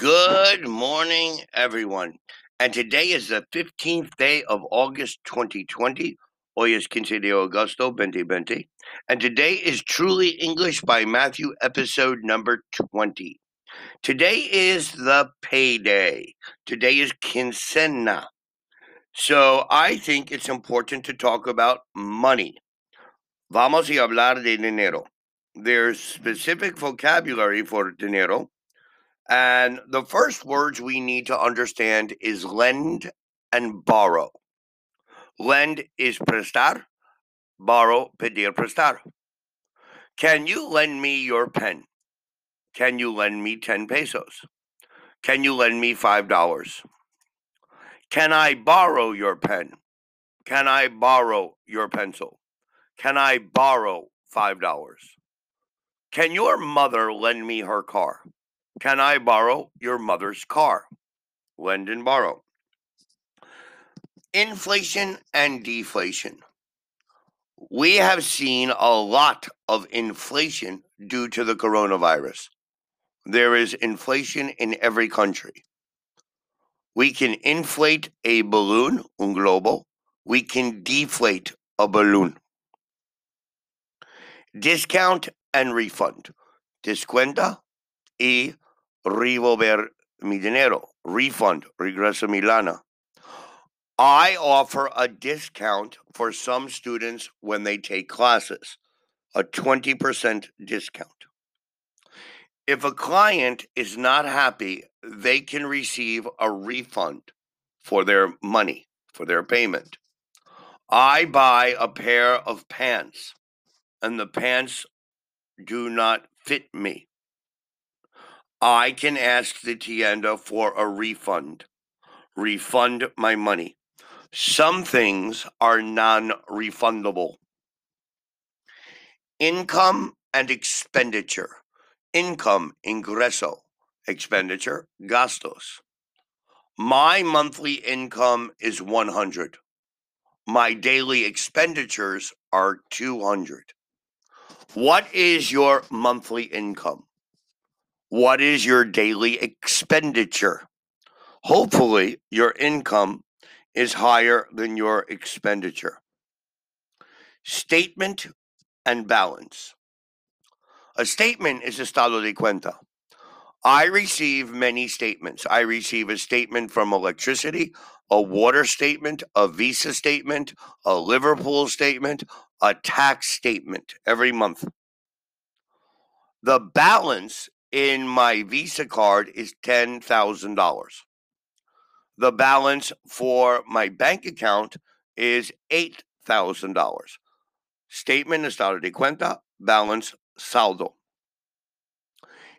Good morning, everyone. And today is the 15th day of August 2020. Hoy es 15 de agosto 2020. And today is Truly English by Matthew, episode number 20. Today is the payday. Today is quincena. So I think it's important to talk about money. Vamos a hablar de dinero. There's specific vocabulary for dinero and the first words we need to understand is lend and borrow. Lend is prestar, borrow, pedir prestar. Can you lend me your pen? Can you lend me 10 pesos? Can you lend me $5? Can I borrow your pen? Can I borrow your pencil? Can I borrow $5? Can your mother lend me her car? Can I borrow your mother's car? Lend and borrow. Inflation and deflation. We have seen a lot of inflation due to the coronavirus. There is inflation in every country. We can inflate a balloon, un globo. We can deflate a balloon. Discount and refund. Descuenta y revolver mi dinero, refund, regresa mi lana. I offer a discount for some students when they take classes, a 20% discount. If a client is not happy, they can receive a refund for their money, for their payment. I buy a pair of pants and the pants do not fit me. I can ask the tienda for a refund. Refund my money. Some things are non refundable. Income and expenditure. Income, ingreso. Expenditure, gastos. My monthly income is 100. My daily expenditures are 200. What is your monthly income? What is your daily expenditure? Hopefully, your income is higher than your expenditure. Statement and balance. A statement is estado de cuenta. I receive many statements. I receive a statement from electricity, a water statement, a visa statement, a Liverpool statement, a tax statement every month. The balance in my Visa card is $10,000. The balance for my bank account is $8,000. Statement estado de cuenta, balance saldo.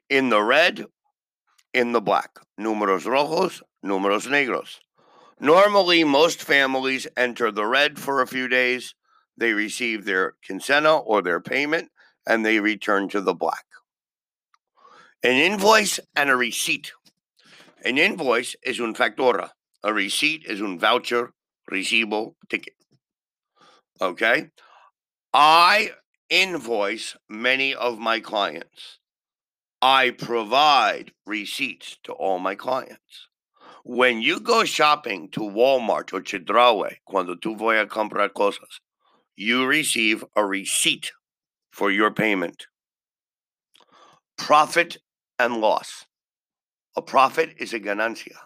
In the red, in the black. Números rojos, números negros. Normally, most families enter the red for a few days. They receive their quincena or their payment, and they return to the black an invoice and a receipt. An invoice is un factura. A receipt is un voucher, recibo, ticket. Okay? I invoice many of my clients. I provide receipts to all my clients. When you go shopping to Walmart or Chedraui, cuando tú voy a comprar cosas, you receive a receipt for your payment. Profit and loss. A profit is a ganancia,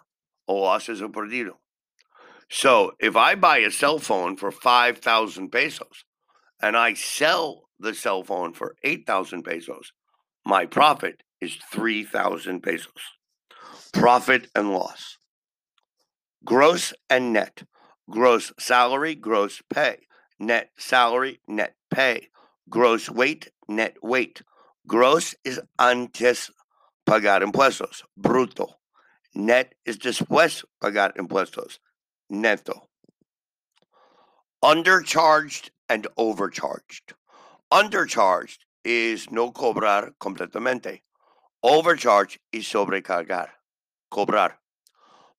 a loss is a perdido. So if I buy a cell phone for 5,000 pesos and I sell the cell phone for 8,000 pesos, my profit is 3,000 pesos. Profit and loss. Gross and net. Gross salary, gross pay. Net salary, net pay. Gross weight, net weight. Gross is antes pagar impuestos, bruto. Net is después pagar impuestos, neto. Undercharged and overcharged. Undercharged is no cobrar completamente. Overcharge is sobrecargar, cobrar.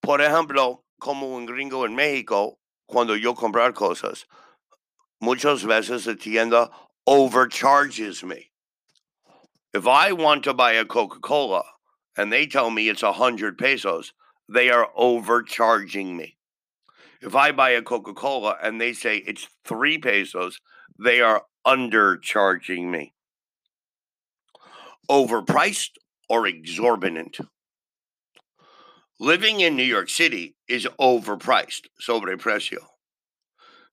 Por ejemplo, como un gringo en México, cuando yo comprar cosas, muchas veces la tienda overcharges me. If I want to buy a Coca Cola and they tell me it's a hundred pesos, they are overcharging me. If I buy a Coca Cola and they say it's three pesos, they are undercharging me. Overpriced or exorbitant. Living in New York City is overpriced, sobreprecio.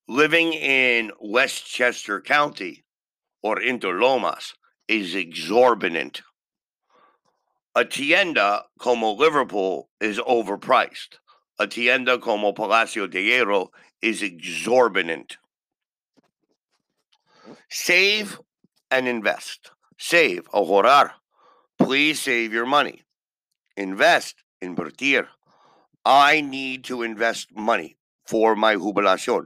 Living in Westchester County or Interlomas is exorbitant. A tienda como Liverpool is overpriced. A tienda como Palacio de Hierro is exorbitant. Save and invest. Save, ahorrar. Please save your money. Invest, invertir. I need to invest money for my jubilación.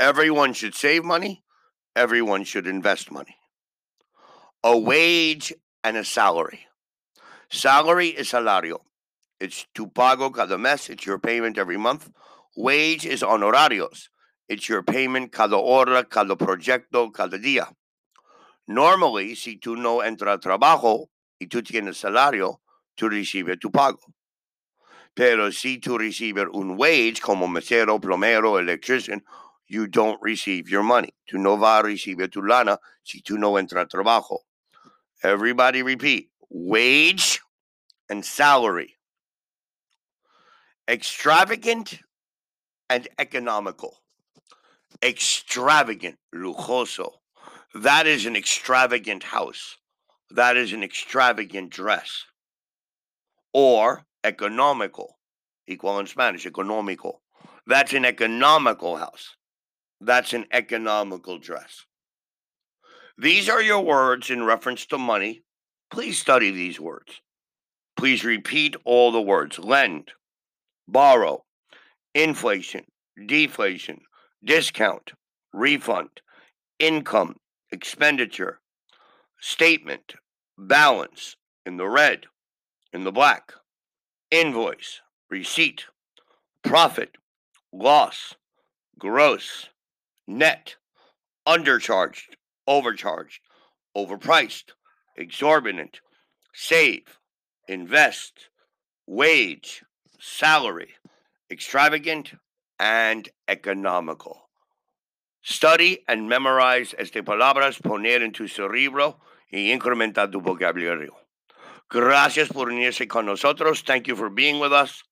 Everyone should save money. Everyone should invest money. A wage and a salary. Salary is salario. It's tu pago cada mes. It's your payment every month. Wage is honorarios. It's your payment cada hora, cada proyecto, cada día. Normally, si tú no entras a trabajo y tú tienes salario, tú recibes tu pago. Pero si tú recibes un wage como mesero, plomero, electrician, you don't receive your money. Tú no vas a recibir tu lana si tú no entras a trabajo. Everybody repeat wage and salary. Extravagant and economical. Extravagant, lujoso. That is an extravagant house. That is an extravagant dress. Or economical, equal in Spanish, economical. That's an economical house. That's an economical dress. These are your words in reference to money. Please study these words. Please repeat all the words lend, borrow, inflation, deflation, discount, refund, income, expenditure, statement, balance in the red, in the black, invoice, receipt, profit, loss, gross, net, undercharged, overcharged, overpriced, exorbitant, save, invest, wage, salary, extravagant, and economical. Study and memorize este palabras, poner en tu cerebro y incrementar tu vocabulario. Gracias por unirse con nosotros. Thank you for being with us.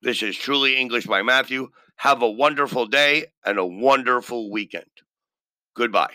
This is Truly English by Matthew. Have a wonderful day and a wonderful weekend. Goodbye.